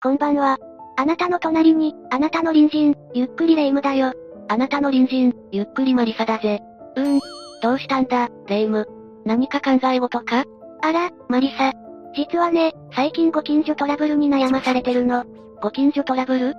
こんばんは。あなたの隣に、あなたの隣人、ゆっくりレ夢ムだよ。あなたの隣人、ゆっくりマリサだぜ。うーん。どうしたんだ、レ夢ム。何か考え事か？あら、マリサ。実はね、最近ご近所トラブルに悩まされてるの。ご近所トラブル？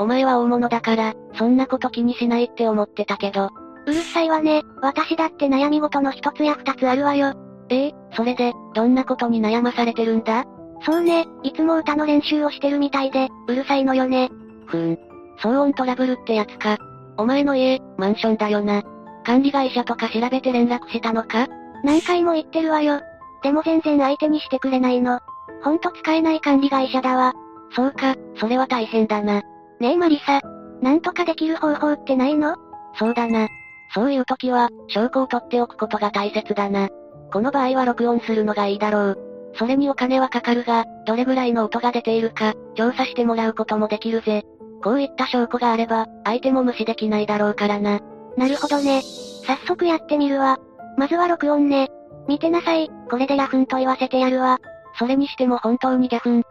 お前は大物だから、そんなこと気にしないって思ってたけど。うるさいわね、私だって悩み事の一つや二つあるわよ。ええそれで、どんなことに悩まされてるんだ？そうね、いつも歌の練習をしてるみたいで、うるさいのよね。ふーん。騒音トラブルってやつか。お前の家、マンションだよな。管理会社とか調べて連絡したのか？何回も言ってるわよ。でも全然相手にしてくれないの。ほんと使えない管理会社だわ。そうか、それは大変だな。ねえマリサ。なんとかできる方法ってないの？そうだな。そういう時は、証拠を取っておくことが大切だな。この場合は録音するのがいいだろう。それにお金はかかるが、どれぐらいの音が出ているか、調査してもらうこともできるぜ。こういった証拠があれば、相手も無視できないだろうからな。なるほどね。早速やってみるわ。まずは録音ね。見てなさい、これでヤフンと言わせてやるわ。それにしても本当にギャフン。っ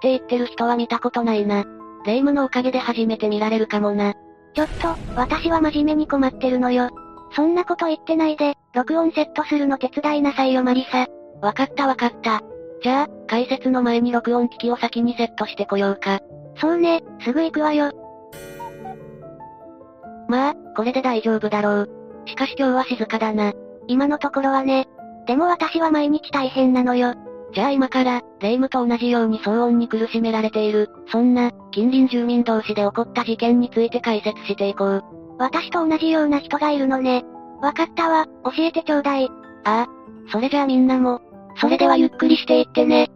て言ってる人は見たことないな。霊夢のおかげで初めて見られるかもな。ちょっと、私は真面目に困ってるのよ。そんなこと言ってないで、録音セットするの手伝いなさいよマリサ。わかったわかった。じゃあ、解説の前に録音機器を先にセットしてこようか。そうね、すぐ行くわよ。まあ、これで大丈夫だろう。しかし今日は静かだな。今のところはね。でも私は毎日大変なのよ。じゃあ今から、霊夢と同じように騒音に苦しめられている、そんな、近隣住民同士で起こった事件について解説していこう。私と同じような人がいるのね。わかったわ、教えてちょうだい。ああ、それじゃあみんなも、それではゆっくりしていってね。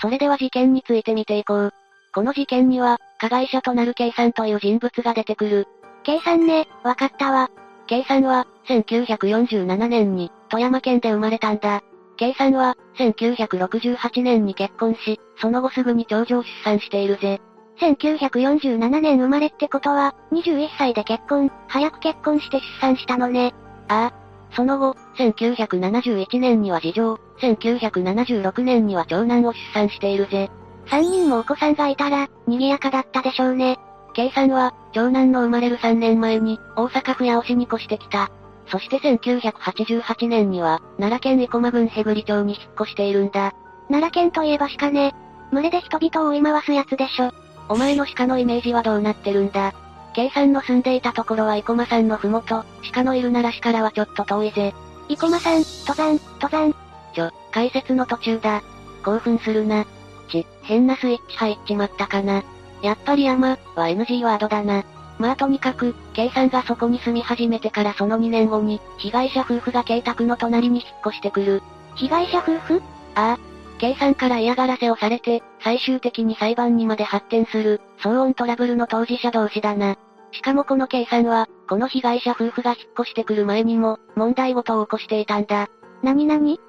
それでは事件について見ていこう。この事件には、加害者となる K さんという人物が出てくる。K さんね、わかったわ。K さんは、1947年に、富山県で生まれたんだ。K さんは、1968年に結婚し、その後すぐに長女を出産しているぜ。1947年生まれってことは、21歳で結婚、早く結婚して出産したのね。ああ、その後、1971年には次女、1976年には長男を出産しているぜ。3人もお子さんがいたら、賑やかだったでしょうね。K さんは、長男の生まれる3年前に、大阪府八尾市に越してきた。そして1988年には、奈良県生駒郡ヘブリ町に引っ越しているんだ。奈良県といえば鹿ね。群れで人々を追い回すやつでしょ。お前の鹿のイメージはどうなってるんだ？K さんの住んでいたところは生駒山のふもと、鹿のいる奈良市からはちょっと遠いぜ。生駒山、登山、登山。ちょ、解説の途中だ。興奮するな。ち、変なスイッチ入っちまったかな。やっぱり山、は NG ワードだな。まあとにかく、K さんがそこに住み始めてからその2年後に、被害者夫婦が K 宅の隣に引っ越してくる。被害者夫婦？ああ。K さんから嫌がらせをされて、最終的に裁判にまで発展する、騒音トラブルの当事者同士だな。しかもこのさんは、この被害者夫婦が引っ越してくる前にも、問題ごとを起こしていたんだ。なになに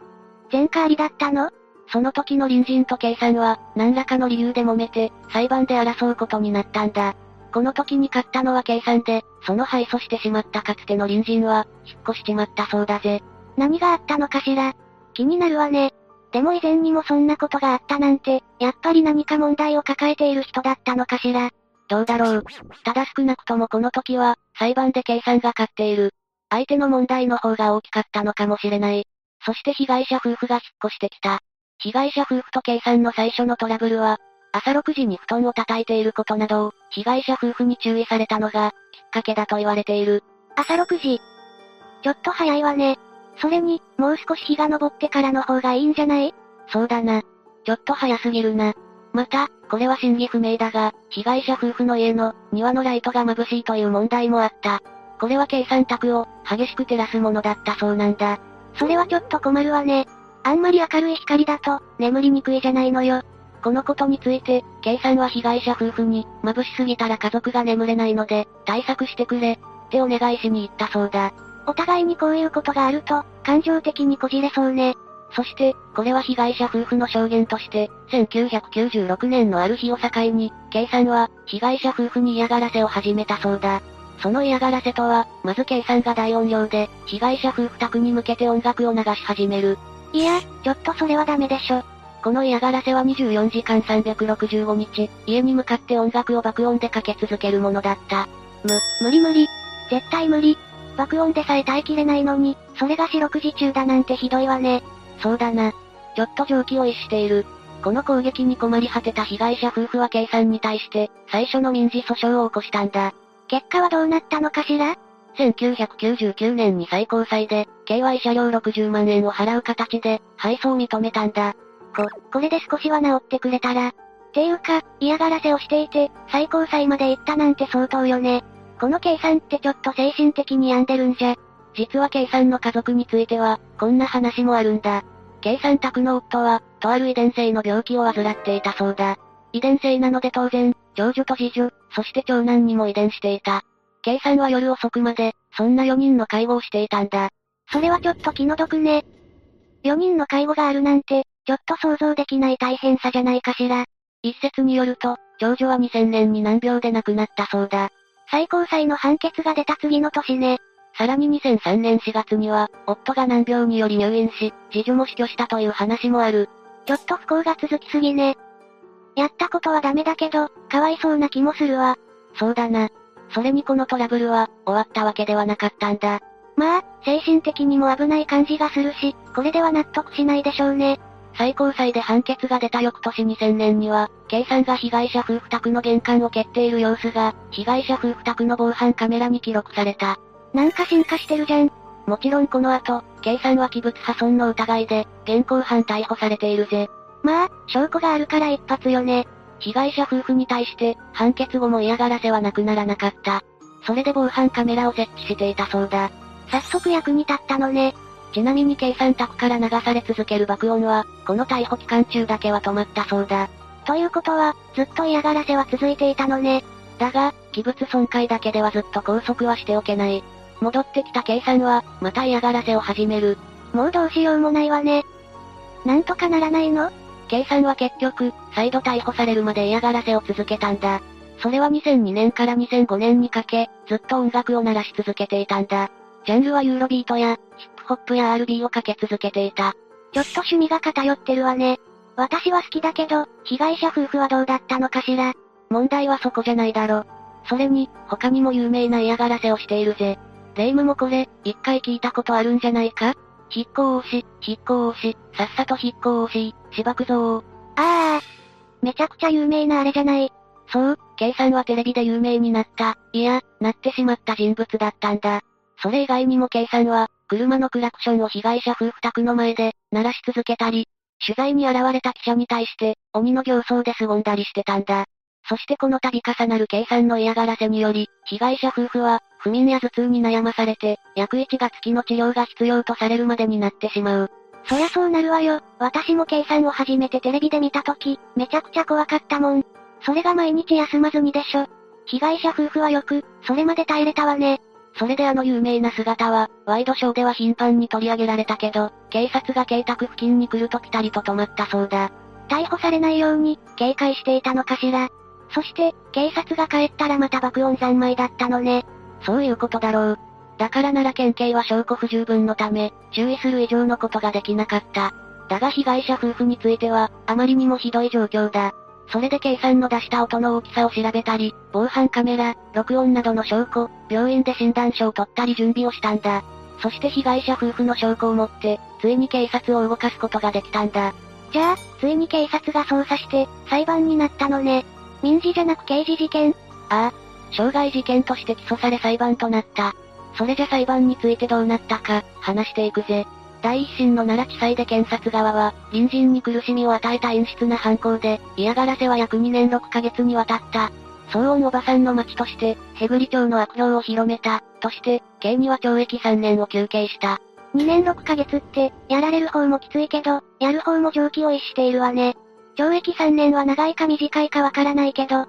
前科ありだったの？その時の隣人と K さんは、何らかの理由で揉めて、裁判で争うことになったんだ。この時に勝ったのは K さんで、その敗訴してしまったかつての隣人は、引っ越しちまったそうだぜ。何があったのかしら？気になるわね。でも以前にもそんなことがあったなんて、やっぱり何か問題を抱えている人だったのかしら？どうだろう。ただ少なくともこの時は、裁判でさんが勝っている。相手の問題の方が大きかったのかもしれない。そして被害者夫婦が引っ越してきた。被害者夫婦と K さんの最初のトラブルは、朝6時に布団を叩いていることなどを、被害者夫婦に注意されたのが、きっかけだと言われている。朝6時ちょっと早いわね。それに、もう少し日が昇ってからの方がいいんじゃない？そうだな。ちょっと早すぎるな。また、これは真偽不明だが、被害者夫婦の家の庭のライトが眩しいという問題もあった。これは計算卓を激しく照らすものだったそうなんだ。それはちょっと困るわね。あんまり明るい光だと、眠りにくいじゃないのよ。このことについて、さんは被害者夫婦に、眩しすぎたら家族が眠れないので、対策してくれ、ってお願いしに行ったそうだ。お互いにこういうことがあると、感情的にこじれそうね。そして、これは被害者夫婦の証言として、1996年のある日を境に、K さんは、被害者夫婦に嫌がらせを始めたそうだ。その嫌がらせとは、まず K さんが大音量で、被害者夫婦宅に向けて音楽を流し始める。いや、ちょっとそれはダメでしょ。この嫌がらせは24時間365日、家に向かって音楽を爆音でかけ続けるものだった。む、無理無理。絶対無理。爆音でさえ耐えきれないのに、それが四六時中だなんてひどいわね。そうだな。ちょっと常軌を逸している。この攻撃に困り果てた被害者夫婦は K さんに対して、最初の民事訴訟を起こしたんだ。結果はどうなったのかしら？1999年に最高裁で、KY 車両60万円を払う形で、配送を認めたんだ。こ、これで少しは治ってくれたら。ていうか、嫌がらせをしていて、最高裁まで行ったなんて相当よね。このさんってちょっと精神的に病んでるんじゃ。実は K さんの家族については、こんな話もあるんだ。K さん宅の夫は、とある遺伝性の病気を患っていたそうだ。遺伝性なので当然、長女と次女、そして長男にも遺伝していた。K さんは夜遅くまで、そんな4人の介護をしていたんだ。それはちょっと気の毒ね。4人の介護があるなんて、ちょっと想像できない大変さじゃないかしら。一説によると、長女は2000年に難病で亡くなったそうだ。最高裁の判決が出た次の年ね。さらに2003年4月には、夫が難病により入院し、次女も死去したという話もある。ちょっと不幸が続きすぎね。やったことはダメだけど、かわいそうな気もするわ。そうだな。それにこのトラブルは、終わったわけではなかったんだ。まあ、精神的にも危ない感じがするし、これでは納得しないでしょうね。最高裁で判決が出た翌年2000年には、K さんが被害者夫婦宅の玄関を蹴っている様子が、被害者夫婦宅の防犯カメラに記録された。なんか進化してるじゃん。もちろんこの後、K さんは器物破損の疑いで、現行犯逮捕されているぜ。まあ、証拠があるから一発よね。被害者夫婦に対して、判決後も嫌がらせはなくならなかった。それで防犯カメラを設置していたそうだ。早速役に立ったのね。ちなみに計算宅から流され続ける爆音は、この逮捕期間中だけは止まったそうだ。ということは、ずっと嫌がらせは続いていたのね。だが、器物損壊だけではずっと拘束はしておけない。戻ってきた計算は、また嫌がらせを始める。もうどうしようもないわね。なんとかならないの？計算は結局、再度逮捕されるまで嫌がらせを続けたんだ。それは2002年から2005年にかけ、ずっと音楽を鳴らし続けていたんだ。ジャンルはユーロビートや、ヒップホップや RB をかけ続けていた。ちょっと趣味が偏ってるわね。私は好きだけど、被害者夫婦はどうだったのかしら。問題はそこじゃないだろ。それに、他にも有名な嫌がらせをしているぜ。霊夢もこれ、一回聞いたことあるんじゃないか？筆行押し、筆行押し、さっさと筆行押し、芝くぞああ、めちゃくちゃ有名なあれじゃない？そう、K さんはテレビで有名になった、いや、なってしまった人物だったんだ。それ以外にも K さんは、車のクラクションを被害者夫婦宅の前で、鳴らし続けたり、取材に現れた記者に対して、鬼の形相で凄んだりしてたんだ。そしてこの度重なるさんの嫌がらせにより、被害者夫婦は、不眠や頭痛に悩まされて、約1月期の治療が必要とされるまでになってしまう。そりゃそうなるわよ。私もさんを初めてテレビで見たとき、めちゃくちゃ怖かったもん。それが毎日休まずにでしょ。被害者夫婦はよく、それまで耐えれたわね。それであの有名な姿は、ワイドショーでは頻繁に取り上げられたけど、警察が邸宅付近に来るとピタリと止まったそうだ。逮捕されないように、警戒していたのかしら。そして、警察が帰ったらまた爆音三昧だったのね。そういうことだろう。だから奈良県警は証拠不十分のため、注意する以上のことができなかった。だが被害者夫婦については、あまりにもひどい状況だ。それで K さんの出した音の大きさを調べたり、防犯カメラ、録音などの証拠、病院で診断書を取ったり準備をしたんだ。そして被害者夫婦の証拠を持って、ついに警察を動かすことができたんだ。じゃあ、ついに警察が捜査して、裁判になったのね。民事じゃなく刑事事件？ああ、傷害事件として起訴され裁判となった。それじゃ裁判についてどうなったか、話していくぜ。第一審の奈良地裁で検察側は、隣人に苦しみを与えた陰湿な犯行で、嫌がらせは約2年6ヶ月にわたった。騒音おばさんの町として、ヘグリ町の悪評を広めた、として、刑には懲役3年を求刑した。2年6ヶ月って、やられる方もきついけど、やる方も常軌を逸しているわね。懲役3年は長いか短いかわからないけど。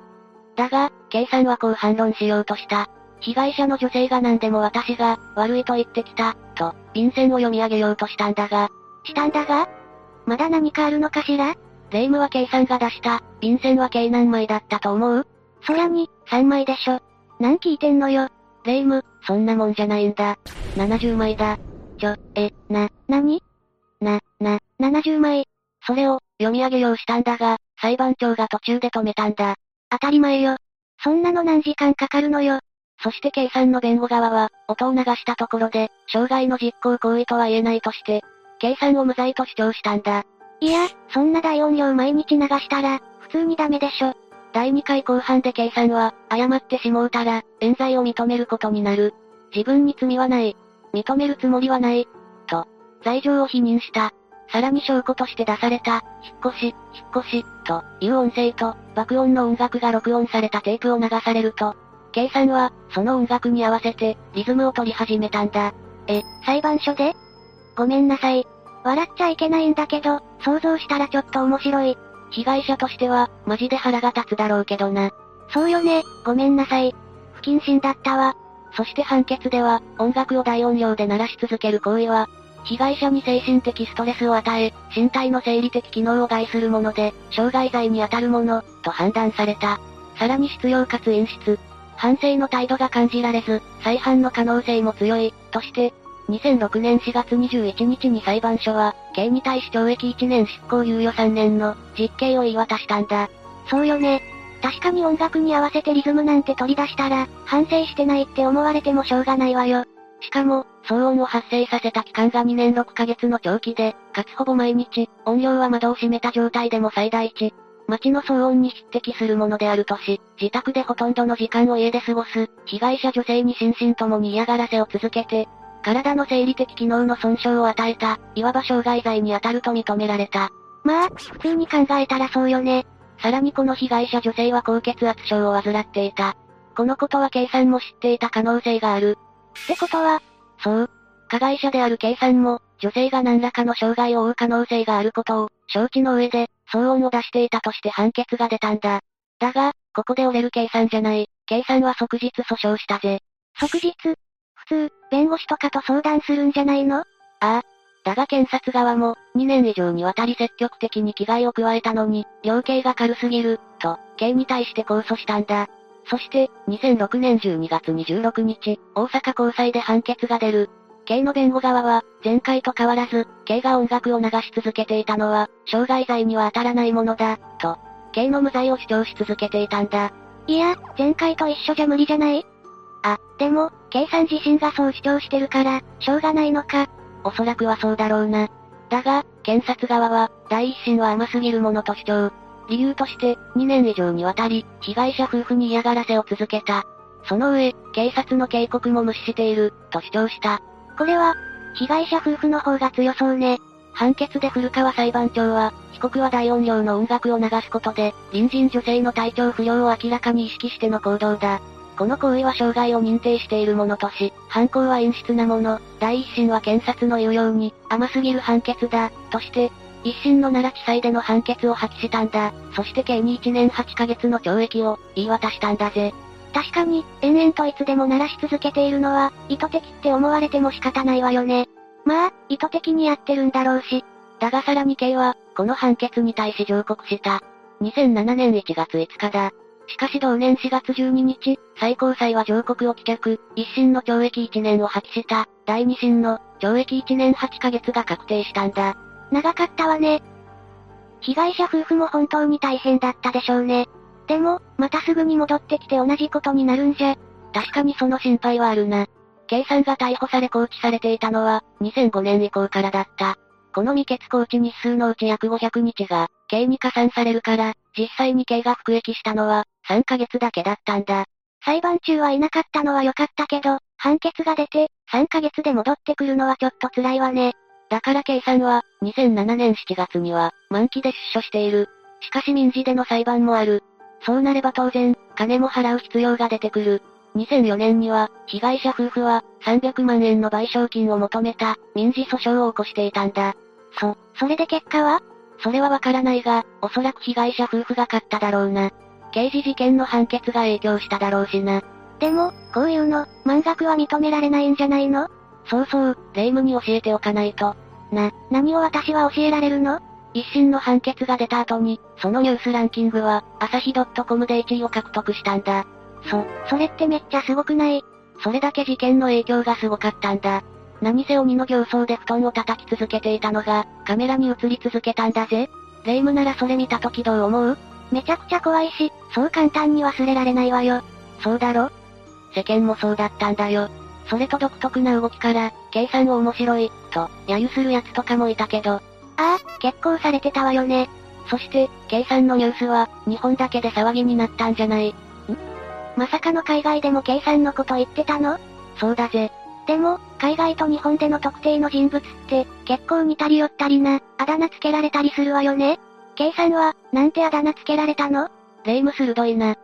だが、K さんはこう反論しようとした。被害者の女性が何でも私が、悪いと言ってきた、と、便箋を読み上げようとしたんだが。したんだが？まだ何かあるのかしら？霊夢は K さんが出した、便箋は計何枚だったと思う？そりゃに、3枚でしょ。何聞いてんのよ？霊夢、そんなもんじゃないんだ。70枚だ。ちょ、え、な、なにな、な、70枚。それを、読み上げようしたんだが、裁判長が途中で止めたんだ。当たり前よ。そんなの何時間かかるのよ。そして K さんの弁護側は、音を流したところで、傷害の実行行為とは言えないとして、K さんを無罪と主張したんだ。いや、そんな大音量毎日流したら、普通にダメでしょ。第2回後半で K さんは、誤ってしもうたら、冤罪を認めることになる。自分に罪はない。認めるつもりはない。と、罪状を否認した。さらに証拠として出された、引っ越し、引っ越し、という音声と、爆音の音楽が録音されたテープを流されると、K さんは、その音楽に合わせて、リズムを取り始めたんだ。え、裁判所で？ごめんなさい。笑っちゃいけないんだけど、想像したらちょっと面白い。被害者としては、マジで腹が立つだろうけどな。そうよね、ごめんなさい。不謹慎だったわ。そして判決では、音楽を大音量で鳴らし続ける行為は、被害者に精神的ストレスを与え、身体の生理的機能を害するもので、傷害罪に当たるもの、と判断された。さらに必要かつ演出。反省の態度が感じられず、再犯の可能性も強い、として、2006年4月21日に裁判所は、刑に対し懲役1年執行猶予3年の実刑を言い渡したんだ。そうよね。確かに音楽に合わせてリズムなんて取り出したら、反省してないって思われてもしょうがないわよ。しかも、騒音を発生させた期間が2年6ヶ月の長期で、かつほぼ毎日、音量は窓を閉めた状態でも最大値。街の騒音に匹敵するものであるとし、自宅でほとんどの時間を家で過ごす、被害者女性に心身ともに嫌がらせを続けて、体の生理的機能の損傷を与えた、いわば傷害罪に当たると認められた。まあ、普通に考えたらそうよね。さらにこの被害者女性は高血圧症を患っていた。このことはさんも知っていた可能性がある。ってことは、そう。加害者である K さんも、女性が何らかの障害を負う可能性があることを、承知の上で、騒音を出していたとして判決が出たんだ。だが、ここで折れる K さんじゃない。K さんは即日訴訟したぜ。即日？普通、弁護士とかと相談するんじゃないの？ああ。だが検察側も、2年以上にわたり積極的に危害を加えたのに、量刑が軽すぎる、と、刑に対して控訴したんだ。そして、2006年12月26日、大阪高裁で判決が出る。刑の弁護側は、前回と変わらず、刑が音楽を流し続けていたのは、傷害罪には当たらないものだ、と、刑の無罪を主張し続けていたんだ。いや、前回と一緒じゃ無理じゃない？あ、でも、K さん自身がそう主張してるから、しょうがないのか。おそらくはそうだろうな。だが、検察側は、第一審は甘すぎるものと主張。理由として、2年以上にわたり、被害者夫婦に嫌がらせを続けた。その上、警察の警告も無視している、と主張した。これは、被害者夫婦の方が強そうね。判決で古川裁判長は、被告は大音量の音楽を流すことで、隣人女性の体調不良を明らかに意識しての行動だ。この行為は傷害を認定しているものとし、犯行は陰湿なもの、第一審は検察の言うように、甘すぎる判決だ、として、一審の奈良地裁での判決を破棄したんだ。そして刑に1年8ヶ月の懲役を、言い渡したんだぜ。確かに、延々といつでも鳴らし続けているのは、意図的って思われても仕方ないわよね。まあ、意図的にやってるんだろうし。だがさらに刑は、この判決に対し上告した。2007年1月5日だ。しかし同年4月12日、最高裁は上告を棄却、一審の懲役1年を破棄した、第二審の懲役1年8ヶ月が確定したんだ。長かったわね。被害者夫婦も本当に大変だったでしょうね。でも、またすぐに戻ってきて同じことになるんじゃ。確かにその心配はあるな。K さんが逮捕され拘置されていたのは、2005年以降からだった。この未決拘置日数のうち約500日が、刑に加算されるから、実際に刑が服役したのは、3ヶ月だけだったんだ。裁判中はいなかったのは良かったけど、判決が出て、3ヶ月で戻ってくるのはちょっと辛いわね。だから K さんは、2007年7月には、満期で出所している。しかし民事での裁判もある。そうなれば当然、金も払う必要が出てくる。2004年には、被害者夫婦は、300万円の賠償金を求めた、民事訴訟を起こしていたんだ。そ、それで結果は？それはわからないが、おそらく被害者夫婦が勝っただろうな。刑事事件の判決が影響しただろうしな。でも、こういうの、満額は認められないんじゃないの？そうそう、霊夢に教えておかないと。な、何を私は教えられるの？一審の判決が出た後に、そのニュースランキングは、朝日 .com で1位を獲得したんだ。そ、それってめっちゃすごくない？それだけ事件の影響がすごかったんだ。何せ鬼の形相で布団を叩き続けていたのが、カメラに映り続けたんだぜ。霊夢ならそれ見た時どう思う？めちゃくちゃ怖いし、そう簡単に忘れられないわよ。そうだろ？世間もそうだったんだよ。それと独特な動きから、計算を面白い、と、揶揄する奴とかもいたけど。ああ、結構されてたわよね。そして、計算のニュースは、日本だけで騒ぎになったんじゃない。ん？まさかの海外でも計算のこと言ってたの？そうだぜ。でも、海外と日本での特定の人物って、結構似たり寄ったりな、あだ名つけられたりするわよね。さんは、なんてあだ名つけられたの？レイム鋭いな。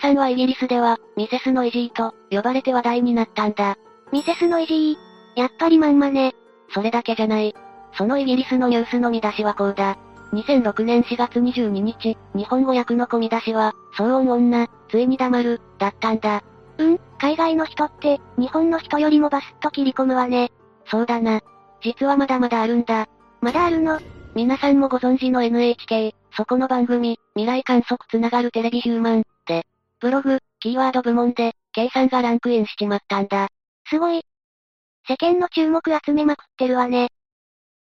さんはイギリスでは、ミセスのイジーと、呼ばれて話題になったんだ。ミセスのイジーやっぱりまんまね。それだけじゃない。そのイギリスのニュースの見出しはこうだ。2006年4月22日、日本語訳の込み出しは、騒音女、ついに黙る、だったんだ。うん、海外の人って、日本の人よりもバスッと切り込むわね。そうだな。実はまだまだあるんだ。まだあるの？皆さんもご存知の NHK、そこの番組、未来観測つながるテレビヒューマン、で、ブログ、キーワード部門で、計算がランクインしちまったんだ。すごい。世間の注目集めまくってるわね。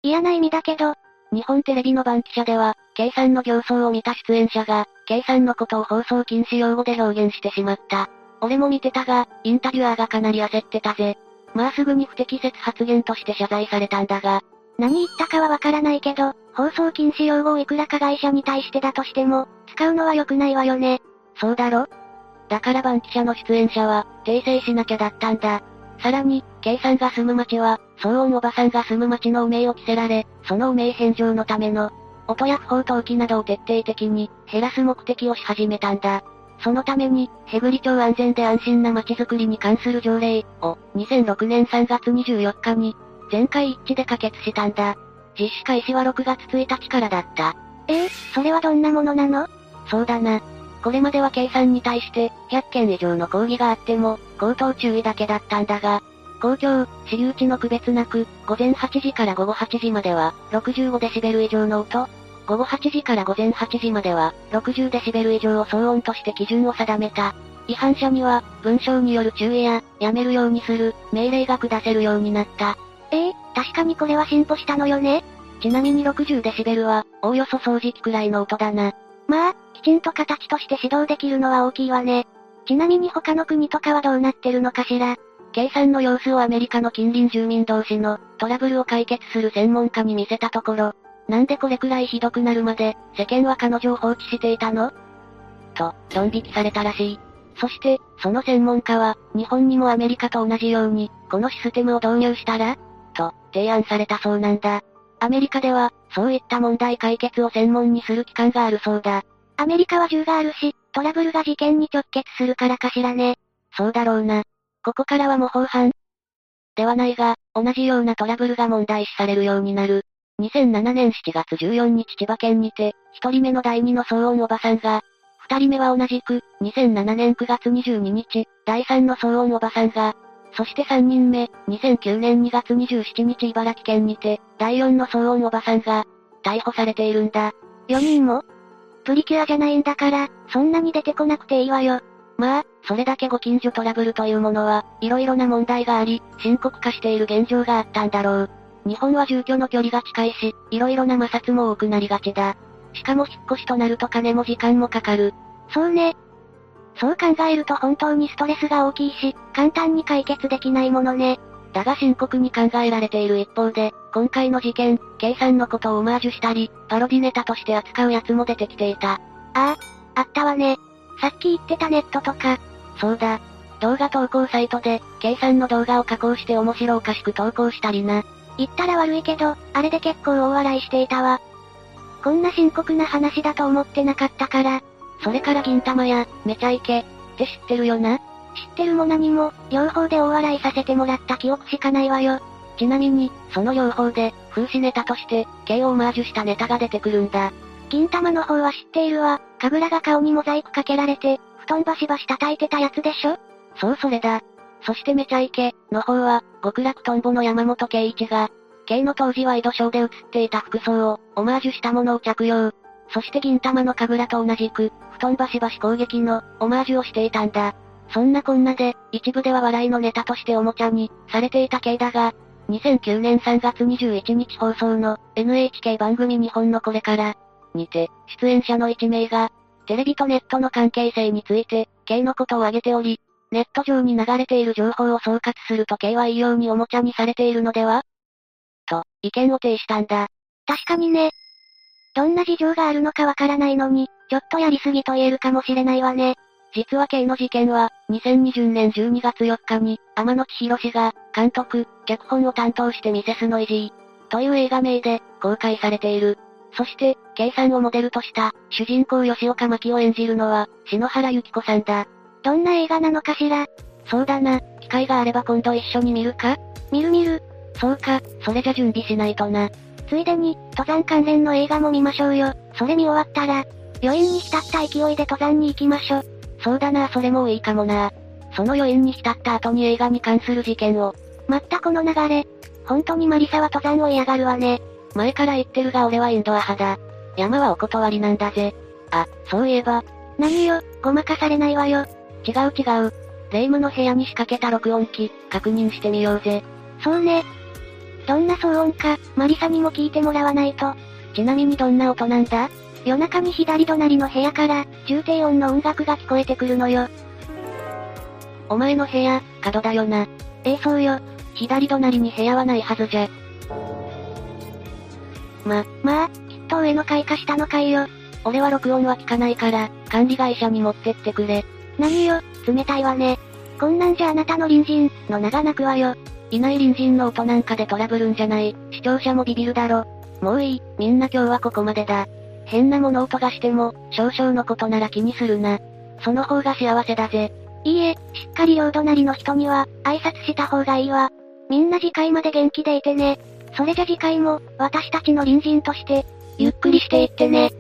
嫌な意味だけど、日本テレビの番記者では、計算の形相を見た出演者が、計算のことを放送禁止用語で表現してしまった。俺も見てたが、インタビュアーがかなり焦ってたぜ。まあすぐに不適切発言として謝罪されたんだが。何言ったかはわからないけど、放送禁止用語をいくらか会社に対してだとしても、使うのは良くないわよね。そうだろ？だから番記者の出演者は、訂正しなきゃだったんだ。さらに、K さんが住む町は、騒音おばさんが住む町の汚名を着せられ、その汚名返上のための、音や不法投棄などを徹底的に、減らす目的をし始めたんだ。そのために、ヘグリ町安全で安心な街づくりに関する条例を、2006年3月24日に、全会一致で可決したんだ。実施開始は6月1日からだった。ええー、それはどんなものなの？そうだな。これまでは計算に対して、100件以上の抗議があっても、口頭注意だけだったんだが、公共、私有地の区別なく、午前8時から午後8時までは、65デシベル以上の音、午後8時から午前8時までは、60デシベル以上を騒音として基準を定めた。違反者には、文章による注意や、やめるようにする、命令が下せるようになった。ええー、確かにこれは進歩したのよね。ちなみに60デシベルは、おおよそ掃除機くらいの音だな。まあ、きちんと形として指導できるのは大きいわね。ちなみに他の国とかはどうなってるのかしら？計算の様子をアメリカの近隣住民同士のトラブルを解決する専門家に見せたところ、なんでこれくらいひどくなるまで、世間は彼女を放置していたの？と、ドン引きされたらしい。そして、その専門家は、日本にもアメリカと同じように、このシステムを導入したら？と、提案されたそうなんだ。アメリカでは、そういった問題解決を専門にする機関があるそうだ。アメリカは銃があるし、トラブルが事件に直結するからかしらね。そうだろうな。ここからは模倣犯ではないが、同じようなトラブルが問題視されるようになる。2007年7月14日千葉県にて、一人目の第二の騒音おばさんが、二人目は同じく、2007年9月22日、第三の騒音おばさんが、そして三人目、2009年2月27日茨城県にて、第四の騒音おばさんが、逮捕されているんだ。4人もプリキュアじゃないんだから、そんなに出てこなくていいわよ。まあ、それだけご近所トラブルというものは、色々な問題があり、深刻化している現状があったんだろう。日本は住居の距離が近いし、色々な摩擦も多くなりがちだ。しかも引っ越しとなると金も時間もかかる。そうね。そう考えると本当にストレスが大きいし、簡単に解決できないものね。だが深刻に考えられている一方で、今回の事件、計算のことをオマージュしたり、パロディネタとして扱うやつも出てきていた。ああ、あったわね。さっき言ってたネットとか。そうだ。動画投稿サイトで、計算の動画を加工して面白おかしく投稿したりな。言ったら悪いけど、あれで結構大笑いしていたわ。こんな深刻な話だと思ってなかったから。それから銀玉や、めちゃイケ、って知ってるよな知ってるも何も、両方で大笑いさせてもらった記憶しかないわよ。ちなみに、その両方で、風刺ネタとして、をオマージュしたネタが出てくるんだ。銀玉の方は知っているわ。かぐらが顔にモザイクかけられて、布団バシバシ叩いてたやつでしょ？そうそれだ。そしてめちゃイケ、の方は、極楽トンボの山本圭一が、K の当時ワイドショーで映っていた服装を、オマージュしたものを着用。そして銀玉の神楽と同じく、布団バシバシ攻撃の、オマージュをしていたんだ。そんなこんなで、一部では笑いのネタとしておもちゃに、されていた系だが、2009年3月21日放送の、NHK 番組日本のこれから、にて、出演者の1名が、テレビとネットの関係性について、K のことを挙げており、ネット上に流れている情報を総括すると K は異様におもちゃにされているのでは？と、意見を呈したんだ。確かにね。どんな事情があるのかわからないのに、ちょっとやりすぎと言えるかもしれないわね。実は K の事件は、2020年12月4日に、天野千尋氏が、監督、脚本を担当してミセスのイジー、という映画名で、公開されている。そして、K さんをモデルとした、主人公吉岡真希を演じるのは、篠原由紀子さんだ。どんな映画なのかしら？そうだな、機会があれば今度一緒に見るか？見る見る。そうか、それじゃ準備しないとな。ついでに、登山関連の映画も見ましょうよ。それ見終わったら、余韻に浸った勢いで登山に行きましょ。そうだなそれもいいかもな。その余韻に浸った後に映画に関する事件を。まったこの流れ。本当にマリサは登山を嫌がるわね。前から言ってるが俺はインドア派だ。山はお断りなんだぜ。あ、そういえば。何よ、ごまかされないわよ。違う違う。霊夢の部屋に仕掛けた録音機、確認してみようぜ。そうね。どんな騒音か、マリサにも聞いてもらわないと。ちなみにどんな音なんだ？夜中に左隣の部屋から、重低音の音楽が聞こえてくるのよ。お前の部屋、角だよな。ええそうよ。左隣に部屋はないはずじゃ。ま、まあ、きっと上の階か下の階よ。俺は録音は聞かないから、管理会社に持ってってくれ。何よ、冷たいわね。こんなんじゃあなたの隣人、の名が泣くわよ。いない隣人の音なんかでトラブるんじゃない。視聴者もビビるだろ。もういい、みんな今日はここまでだ。変な物音がしても、少々のことなら気にするな。その方が幸せだぜ。いいえ、しっかり両隣の人には、挨拶した方がいいわ。みんな次回まで元気でいてね。それじゃ次回も、私たちの隣人として、ゆっくりしていってね。